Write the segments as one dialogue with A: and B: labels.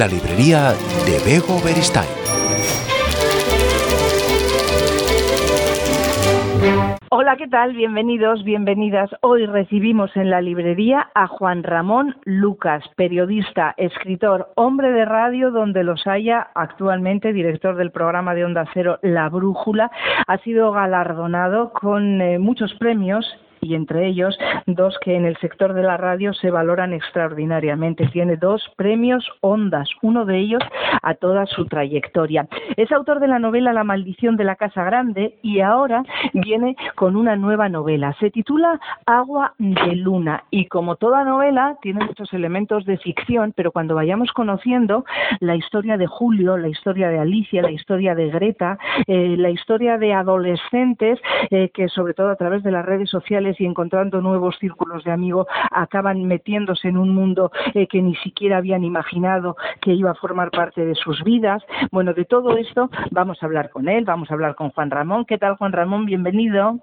A: La librería de Bego Beristain.
B: Hola, ¿qué tal? Bienvenidos, bienvenidas. Hoy recibimos en la librería a Juan Ramón Lucas, periodista, escritor, hombre de radio donde los haya, actualmente director del programa de Onda Cero La Brújula. Ha sido galardonado con eh, muchos premios y entre ellos dos que en el sector de la radio se valoran extraordinariamente. Tiene dos premios Ondas, uno de ellos a toda su trayectoria. Es autor de la novela La maldición de la Casa Grande y ahora viene con una nueva novela. Se titula Agua de Luna y como toda novela tiene muchos elementos de ficción, pero cuando vayamos conociendo la historia de Julio, la historia de Alicia, la historia de Greta, eh, la historia de adolescentes eh, que sobre todo a través de las redes sociales y encontrando nuevos círculos de amigos acaban metiéndose en un mundo eh, que ni siquiera habían imaginado que iba a formar parte de sus vidas. Bueno, de todo esto vamos a hablar con él, vamos a hablar con Juan Ramón. ¿Qué tal, Juan Ramón? Bienvenido.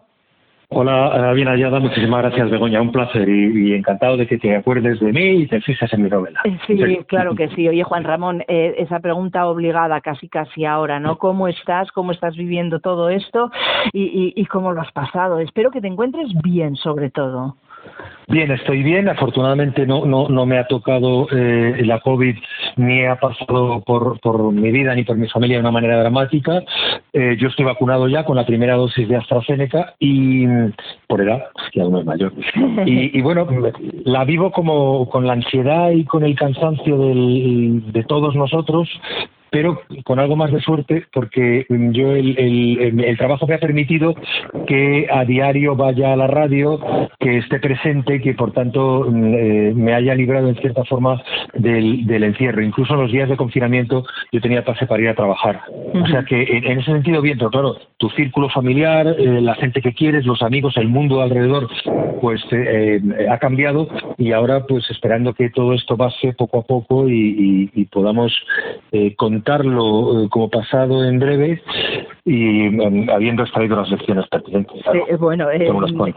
C: Hola, bien hallada, muchísimas gracias Begoña, un placer y, encantado de que te acuerdes de mí y te fijas en mi novela.
B: Eh, sí, claro que sí. Oye Juan Ramón, eh, esa pregunta obligada casi casi ahora, ¿no? ¿Cómo estás? ¿Cómo estás viviendo todo esto? Y, y cómo lo has pasado? Espero que te encuentres bien sobre todo.
C: Bien, estoy bien. Afortunadamente no, no, no me ha tocado eh, la COVID ni ha pasado por, por mi vida ni por mi familia de una manera dramática. Eh, yo estoy vacunado ya con la primera dosis de AstraZeneca y por edad, que aún es mayor. Y, y, bueno, la vivo como con la ansiedad y con el cansancio de todos nosotros, pero con algo más de suerte porque yo el, trabajo me ha permitido que a diario vaya a la radio, que esté presente, que por tanto mm, eh, me haya librado en cierta forma del, encierro. Incluso en los días de confinamiento yo tenía pase para ir a trabajar. O sea que en, ese sentido bien, pero claro, tu círculo familiar, eh, la gente que quieres, los amigos, el mundo alrededor, pues eh, ha cambiado y ahora pues esperando que todo esto pase poco a poco y, y podamos eh, como pasado en breve y em, habiendo extraído las lecciones pertinentes.
B: Eh, bueno, eh,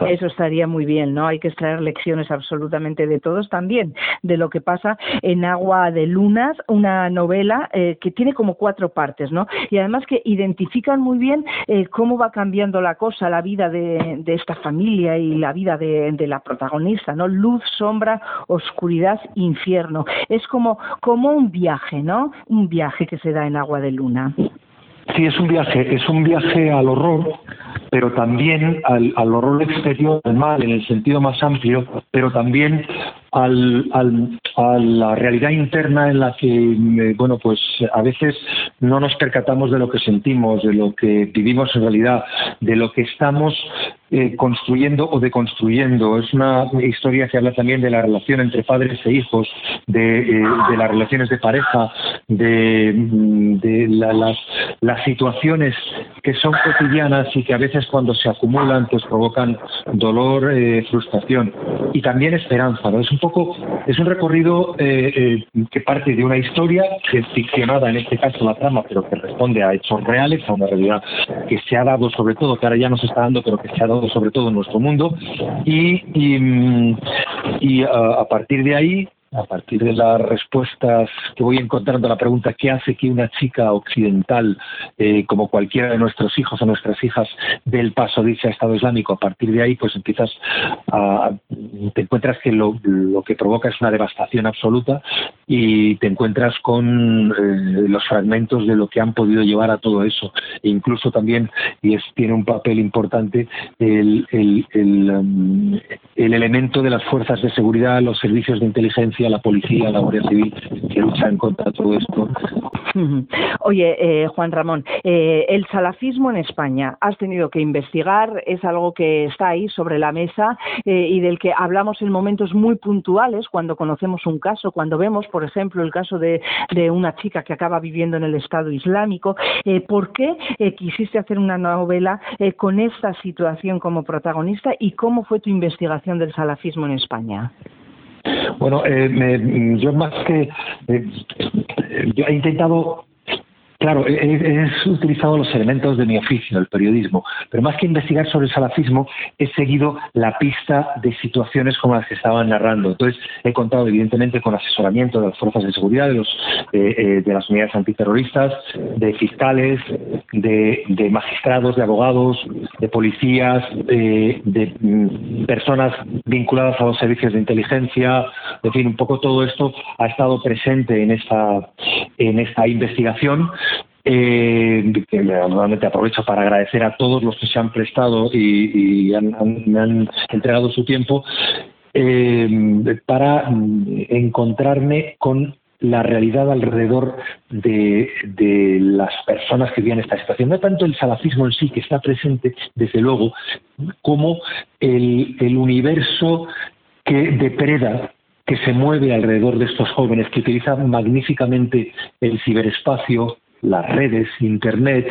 B: eso estaría muy bien, ¿no? Hay que extraer lecciones absolutamente de todos, también de lo que pasa en Agua de Lunas, una novela que tiene como cuatro partes, ¿no? Y además que identifican muy bien cómo va cambiando la cosa, la vida de, esta familia y la vida de, de, la protagonista, ¿no? Luz, sombra, oscuridad, infierno. Es como, como un viaje, ¿no? Un viaje que se da en Agua de Luna.
C: Sí, es un viaje, es un viaje al horror, pero también al, al horror exterior, al mal, en el sentido más amplio, pero también al, al, a la realidad interna en la que, eh, bueno, pues a veces no nos percatamos de lo que sentimos, de lo que vivimos en realidad, de lo que estamos eh, construyendo o deconstruyendo. Es una historia que habla también de la relación entre padres e hijos, de, eh, las relaciones de pareja, de, mm, de las, las situaciones que son cotidianas y que a veces cuando se acumulan pues provocan dolor, frustración y también esperanza. ¿no? Es un poco, es un recorrido eh, eh, que parte de una historia que es ficcionada, en este caso la trama, pero que responde a hechos reales, a una realidad que se ha dado sobre todo, que ahora ya no se está dando, pero que se ha dado sobre todo en nuestro mundo. Y, y, mm, a partir de ahí a partir de las respuestas que voy encontrando a la pregunta ¿qué hace que una chica occidental, eh, como cualquiera de nuestros hijos o nuestras hijas, del paso dice a Estado Islámico? A partir de ahí, pues empiezas a. te encuentras que lo, lo que provoca es una devastación absoluta y te encuentras con eh, los fragmentos de lo que han podido llevar a todo eso. E incluso también, y es, tiene un papel importante, el, el, el, um, el elemento de las fuerzas de seguridad, los servicios de inteligencia la policía, la Guardia Civil que luchan contra todo esto.
B: Oye, eh, Juan Ramón, eh, el salafismo en España, has tenido que investigar, es algo que está ahí sobre la mesa eh, y del que hablamos en momentos muy puntuales cuando conocemos un caso, cuando vemos, por ejemplo, el caso de, de una chica que acaba viviendo en el Estado Islámico. ¿Por qué quisiste hacer una novela con esta situación como protagonista y cómo fue tu investigación del salafismo en España?
C: Bueno, eh, yo más que eh, yo he intentado Claro, he, utilizado los elementos de mi oficio, el periodismo, pero más que investigar sobre el salafismo, he seguido la pista de situaciones como las que estaban narrando. Entonces, he contado, evidentemente, con asesoramiento de las fuerzas de seguridad, de, los, eh, eh, de las unidades antiterroristas, de fiscales, de, magistrados, de abogados, de policías, de mm, personas vinculadas a los servicios de inteligencia, en fin, un poco todo esto ha estado presente en esta, en esta investigación eh, que aprovecho para agradecer a todos los que se han prestado y, me han entregado su tiempo eh, para encontrarme con la realidad alrededor de, las personas que viven esta situación. No tanto el salafismo en sí, que está presente, desde luego, como el, el universo que depreda que se mueve alrededor de estos jóvenes, que utilizan magníficamente el ciberespacio, las redes, Internet,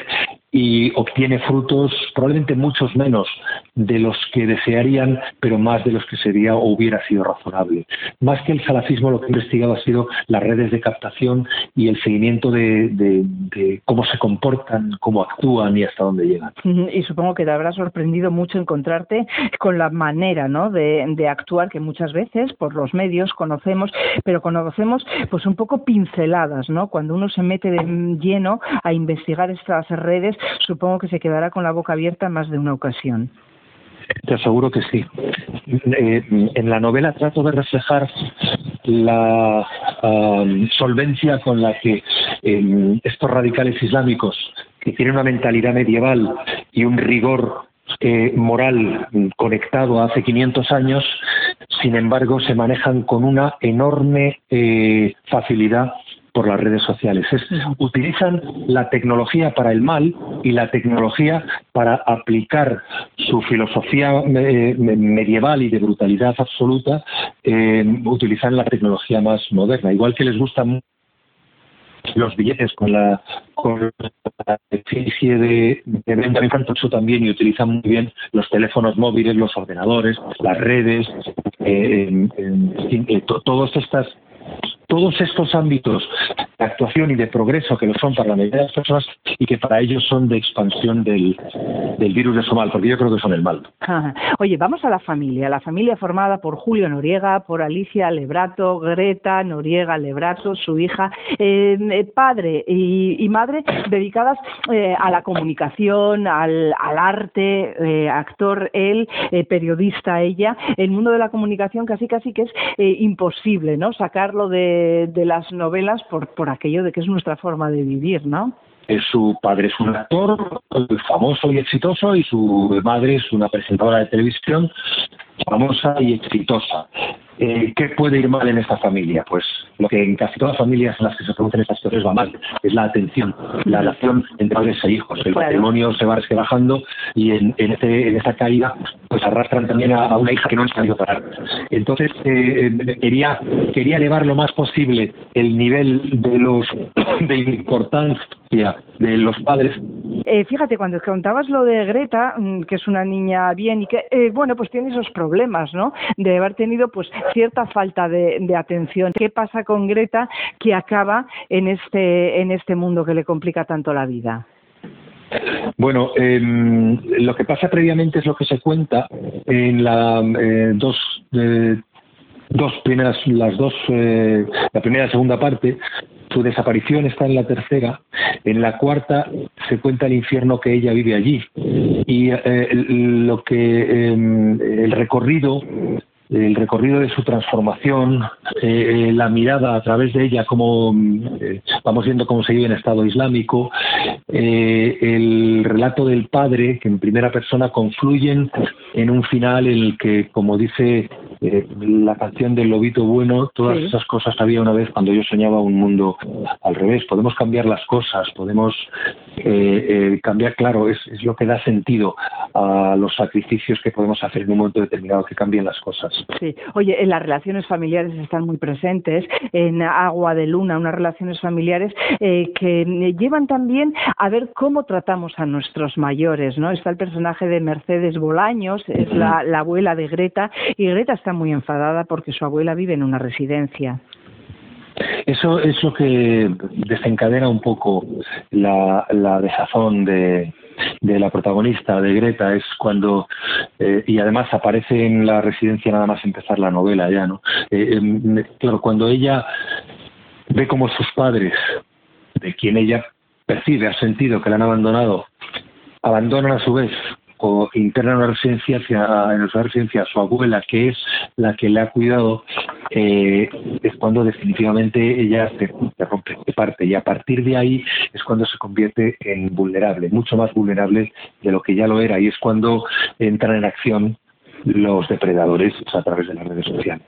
C: y obtiene frutos probablemente muchos menos de los que desearían, pero más de los que sería o hubiera sido razonable. Más que el salafismo, lo que he investigado ha sido las redes de captación y el seguimiento de, cómo se comportan, cómo actúan y hasta dónde llegan.
B: Y supongo que te habrá sorprendido mucho encontrarte con la manera ¿no? de, actuar que muchas veces por los medios conocemos, pero conocemos pues un poco pinceladas, ¿no? Cuando uno se mete de lleno a investigar estas redes, supongo que se quedará con la boca abierta más de una ocasión.
C: Te aseguro que sí. Eh, en la novela trato de reflejar la solvencia con la que em, estos radicales islámicos, que tienen una mentalidad medieval y un rigor eh, moral conectado hace 500 años, sin embargo, se manejan con una enorme eh, facilidad por las redes sociales. utilizan la tecnología para el mal y la tecnología para aplicar su filosofía eh, medieval y de brutalidad absoluta, eh, utilizan la tecnología más moderna. Igual que les gustan los billetes con la con la especie de, de venta eso también y utilizan muy bien los teléfonos móviles, los ordenadores, las redes, eh, eh todas estas todos estos ámbitos de actuación y de progreso que lo son para la mayoría de las personas y que para ellos son de expansión del, virus de Somal, porque yo creo que son el mal.
B: Oye, vamos a la familia, la familia formada por Julio Noriega, por Alicia Lebrato, Greta Noriega Lebrato, su hija, eh, eh, padre y, madre dedicadas eh, a la comunicación, al, arte, actor él, periodista ella, el mundo de la comunicación casi casi que es imposible, ¿no? Sacarlo de de, las novelas por, por aquello de que es nuestra forma de vivir, ¿no?
C: su padre es un actor famoso y exitoso y su madre es una presentadora de televisión famosa y exitosa. Eh, ¿Qué puede ir mal en esta familia? Pues lo que en casi todas las familias en las que se producen estas historias va mal, es la atención, la relación entre padres e hijos. El matrimonio se va resquebrajando y en, en, este, en esta caída pues arrastran también a, una hija que no han sabido parar. Entonces eh, eh, quería, quería elevar lo más posible el nivel de los de importancia de los padres.
B: fíjate, cuando contabas lo de Greta, mm, que es una niña bien y que, bueno, pues tiene esos problemas, ¿no? De haber tenido pues cierta falta de, atención. ¿Qué pasa con Greta que acaba en este, en este mundo que le complica tanto la vida?
C: Bueno, em, lo que pasa previamente es lo que se cuenta en la eh, dos eh, dos primeras las dos eh, la primera y segunda parte su desaparición está en la tercera en la cuarta se cuenta el infierno que ella vive allí y lo que em, el recorrido el recorrido de su transformación, eh, eh, la mirada a través de ella, como eh, vamos viendo cómo se vive en Estado Islámico, el relato del padre, que en primera persona confluyen en un final en el que, como dice eh, la canción del lobito bueno, todas esas cosas había una vez cuando yo soñaba un mundo al revés. Podemos cambiar las cosas, podemos eh, cambiar, claro, es, es lo que da sentido a los sacrificios que podemos hacer en un momento determinado que cambien las cosas.
B: Sí, oye, en las relaciones familiares están muy presentes, en Agua de Luna, unas relaciones familiares que llevan también a ver cómo tratamos a nuestros mayores, ¿no? Está el personaje de Mercedes Bolaños, es la, abuela de Greta, y Greta está muy enfadada porque su abuela vive en una residencia.
C: Eso es lo que desencadena un poco la, desazón de, la protagonista de Greta es cuando eh, y además aparece en la residencia nada más empezar la novela ya no eh, em, claro cuando ella ve como sus padres de quien ella percibe ha sentido que la han abandonado abandonan a su vez o interna una residencia hacia, en nuestra residencia a su abuela, que es la que le ha cuidado, eh, es cuando definitivamente ella se, rompe, de parte. Y a partir de ahí es cuando se convierte en vulnerable, mucho más vulnerable de lo que ya lo era. Y es cuando entran en acción los depredadores a través de las redes sociales.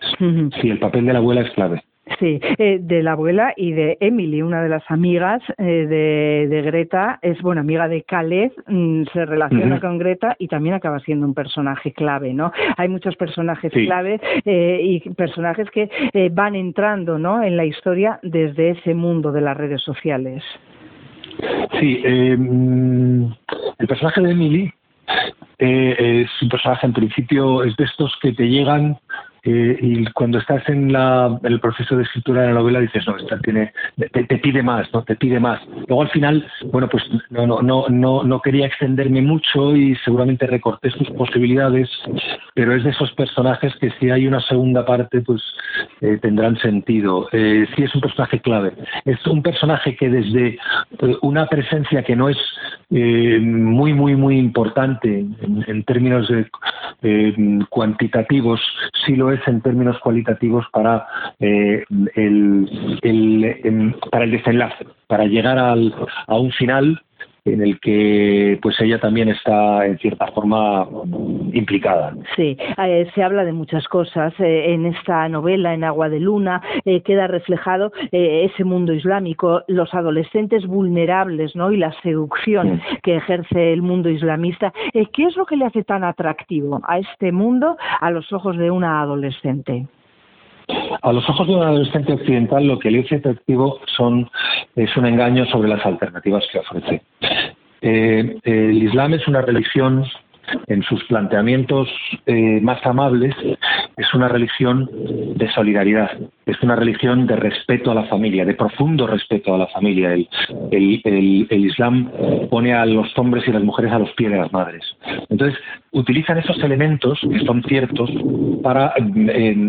C: Sí, el papel de la abuela es clave.
B: Sí, eh, de la abuela y de Emily, una de las amigas eh, de, Greta, es bueno amiga de Caleb, mm, se relaciona con Greta y también acaba siendo un personaje clave, ¿no? Hay muchos personajes clave eh, y personajes que van entrando, ¿no? En la historia desde ese mundo de las redes sociales.
C: Sí, em, el personaje de Emily es un personaje en principio es de estos que te llegan eh, y cuando estás en, la, el proceso de escritura de la novela dices, no, esta tiene, te, pide más, ¿no? Te pide más. Luego al final, bueno, pues no, no, no, no, no quería extenderme mucho y seguramente recorté sus posibilidades, pero es de esos personajes que si hay una segunda parte, pues eh, tendrán sentido. Eh, sí es un personaje clave. Es un personaje que desde eh, una presencia que no es muy, muy, muy importante en, términos cuantitativos, sí lo es en términos cualitativos para, eh, el, el, para el desenlace, para llegar al, a un final en el que pues ella también está en cierta forma implicada.
B: Sí, eh, se habla de muchas cosas eh, en esta novela, en Agua de Luna, queda reflejado ese mundo islámico, los adolescentes vulnerables, ¿no? Y la seducción que ejerce el mundo islamista. ¿Qué es lo que le hace tan atractivo a este mundo a los ojos de una adolescente?
C: A los ojos de un adolescente occidental lo que hace atractivo son, es un engaño sobre las alternativas que ofrece. Eh, el Islam es una religión en sus planteamientos eh, más amables, es una religión de solidaridad, es una religión de respeto a la familia, de profundo respeto a la familia. El, el, Islam pone a los hombres y las mujeres a los pies de las madres. Entonces, utilizan esos elementos que son ciertos para,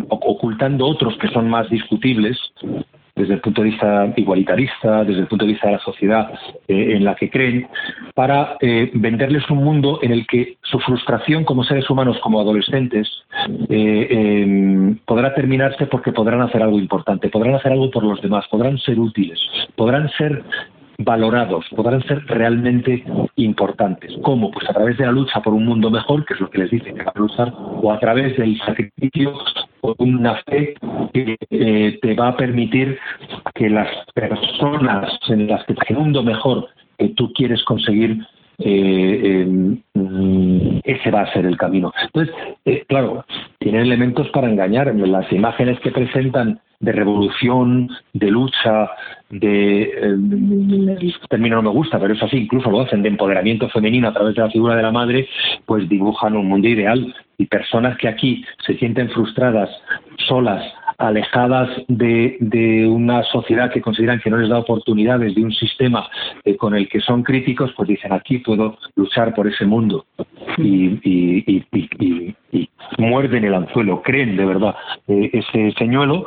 C: ocultando otros que son más discutibles, desde el punto de vista igualitarista, desde el punto de vista de la sociedad eh, en la que creen, para eh, venderles un mundo en el que su frustración como seres humanos, como adolescentes, eh, em, podrá terminarse porque podrán hacer algo importante, podrán hacer algo por los demás, podrán ser útiles, podrán ser valorados, podrán ser realmente importantes. ¿Cómo? Pues a través de la lucha por un mundo mejor, que es lo que les dicen que van a luchar, o a través del sacrificio o una fe que eh, te va a permitir que las personas en las que el mundo mejor que tú quieres conseguir eh, mm, ese va a ser el camino. Entonces, eh, claro, tiene elementos para engañar. Las imágenes que presentan de revolución, de lucha, de eh, término no me gusta, pero es así, incluso lo hacen de empoderamiento femenino a través de la figura de la madre, pues dibujan un mundo ideal. Y personas que aquí se sienten frustradas, solas, alejadas de, una sociedad que consideran que no les da oportunidades, de un sistema eh, con el que son críticos, pues dicen aquí puedo luchar por ese mundo y, y, y, y muerden el anzuelo, creen de verdad eh, ese señuelo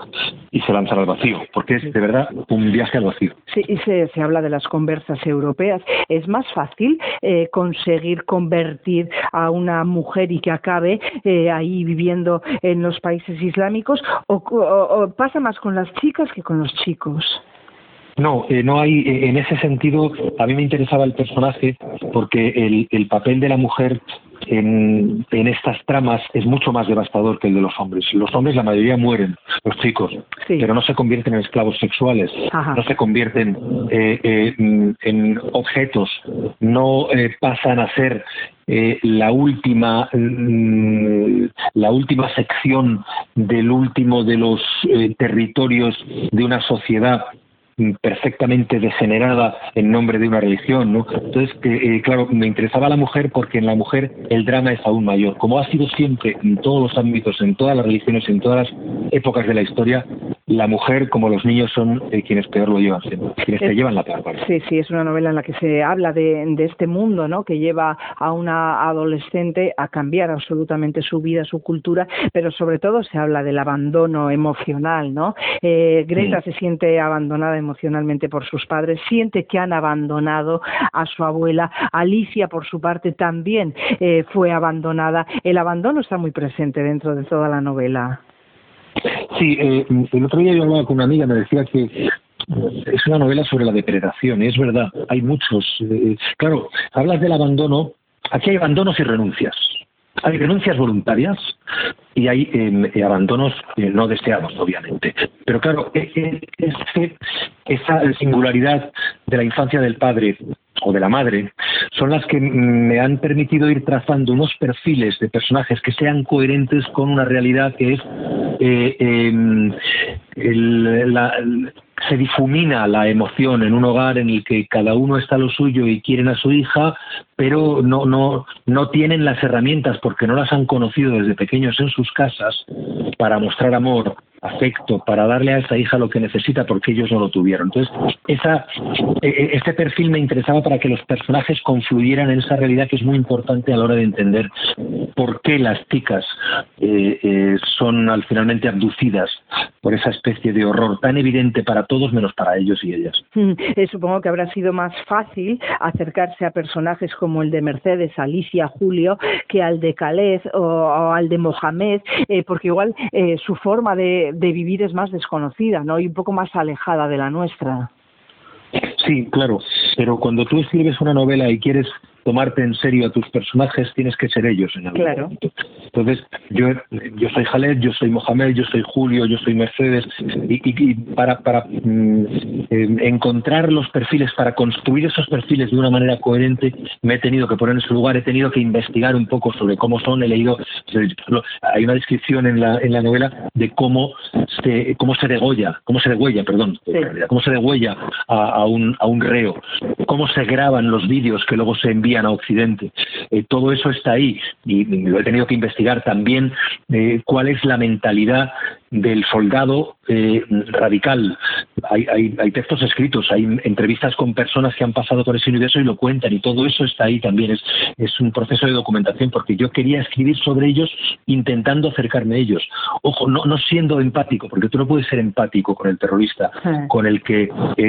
C: y se lanzan al vacío, porque es de verdad un viaje al vacío.
B: Sí, y se, se habla de las conversas europeas. ¿Es más fácil eh, conseguir convertir a una mujer y que acabe eh, ahí viviendo en los países islámicos o, pasa más con las chicas que con los chicos?
C: No, no hay, en ese sentido, a mí me interesaba el personaje porque el, el papel de la mujer en, estas tramas es mucho más devastador que el de los hombres. Los hombres, la mayoría mueren, los chicos, pero no se convierten en esclavos sexuales, no se convierten eh, eh, en objetos, no eh, pasan a ser la última mm, la última sección del último de los territorios de una sociedad perfectamente degenerada en nombre de una religión, ¿no? Entonces, eh, claro, me interesaba la mujer porque en la mujer el drama es aún mayor. Como ha sido siempre en todos los ámbitos, en todas las religiones, en todas las épocas de la historia, la mujer, como los niños, son eh, quienes peor lo llevan, quienes te llevan la peor parte.
B: Sí, sí, es una novela en la que se habla de, de este mundo, ¿no? Que lleva a una adolescente a cambiar absolutamente su vida, su cultura, pero sobre todo se habla del abandono emocional, ¿no? Eh, Greta se siente abandonada emocionalmente por sus padres, siente que han abandonado a su abuela. Alicia, por su parte, también eh, fue abandonada. El abandono está muy presente dentro de toda la novela.
C: Sí, eh, el otro día yo hablaba con una amiga, me decía que es una novela sobre la depredación, es verdad, hay muchos. Eh, claro, hablas del abandono, aquí hay abandonos y renuncias. Hay renuncias voluntarias y hay em, eh, abandonos eh, no deseados, obviamente. Pero claro, e, e, esa singularidad de la infancia del padre o de la madre son las que me han permitido ir trazando unos perfiles de personajes que sean coherentes con una realidad que es eh, em, la, se difumina la emoción en un hogar en el que cada uno está a lo suyo y quieren a su hija, pero no, no, no tienen las herramientas porque no las han conocido desde pequeños en sus casas para mostrar amor, afecto, para darle a esa hija lo que necesita porque ellos no lo tuvieron. Entonces, esa, e, e, este perfil me interesaba para que los personajes confluyeran en esa realidad que es muy importante a la hora de entender por qué las chicas eh, eh, son al finalmente abducidas por esa especie de horror tan evidente para todos menos para ellos y ellas.
B: Mm, eh, supongo que habrá sido más fácil acercarse a personajes como el de Mercedes, Alicia, Julio, que al de Calez o, al de Mohamed, porque igual su forma de, de vivir es más desconocida, ¿no? Y un poco más alejada de la nuestra.
C: Sí, claro, pero cuando tú escribes una novela y quieres tomarte en serio a tus personajes, tienes que ser ellos en algún
B: claro.
C: momento. Entonces, yo, yo soy Jaled, yo soy Mohamed, yo soy Julio, yo soy Mercedes, y, para, para mm, eh, encontrar los perfiles, para construir esos perfiles de una manera coherente, me he tenido que poner en su lugar, he tenido que investigar un poco sobre cómo son, he leído, hay una descripción en la, en la novela de cómo se, cómo se degolla, cómo se degüella, perdón, cómo se degüella a, a, un, a un reo, cómo se graban los vídeos que luego se envían a Occidente. Eh, todo eso está ahí y, lo he tenido que investigar también eh, cuál es la mentalidad del soldado eh, radical. Hay, hay, textos escritos, hay entrevistas con personas que han pasado por ese universo y lo cuentan y todo eso está ahí también. Es, es un proceso de documentación porque yo quería escribir sobre ellos intentando acercarme a ellos. Ojo, no, no siendo empático, porque tú no puedes ser empático con el terrorista, con el que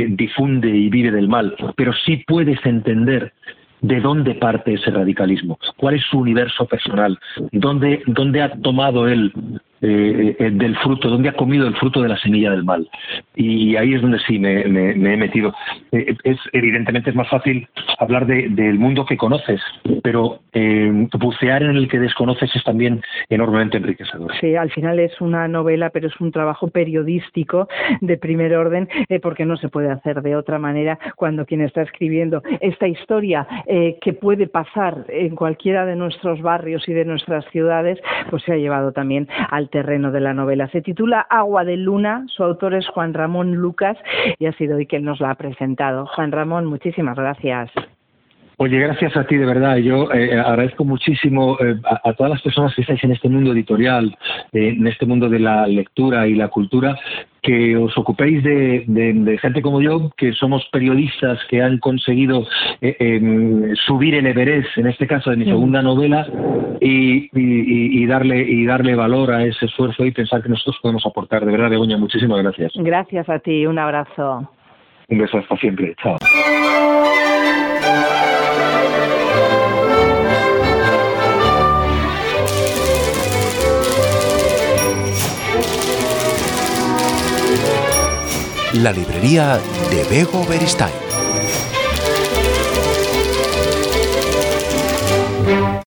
C: difunde y vive del mal, pero sí puedes entender de dónde parte ese radicalismo, cuál es su universo personal, dónde, dónde ha tomado él eh, eh, del fruto, donde ha comido el fruto de la semilla del mal. Y ahí es donde sí me, he metido. Eh, es Evidentemente es más fácil hablar del mundo que conoces, pero bucear en el que desconoces es también enormemente enriquecedor.
B: Sí, al final es una novela, pero es un trabajo periodístico de primer orden, porque no se puede hacer de otra manera cuando quien está escribiendo esta historia que puede pasar en cualquiera de nuestros barrios y de nuestras ciudades, pues se ha llevado también al terreno de la novela. Se titula Agua de Luna, su autor es Juan Ramón Lucas y ha sido hoy quien nos la ha presentado. Juan Ramón, muchísimas gracias.
C: Oye, gracias a ti, de verdad. Yo eh, agradezco muchísimo eh, a, todas las personas que estáis en este mundo editorial, eh, en este mundo de la lectura y la cultura, que os ocupéis de, gente como yo, que somos periodistas que han conseguido em, subir el Everest, en este caso de mi segunda novela, y, darle, y darle valor a ese esfuerzo y pensar que nosotros podemos aportar. De verdad, Begoña, muchísimas gracias.
B: Gracias a ti, un abrazo.
C: Un beso hasta siempre. Chao.
A: La librería de Bego Beristain.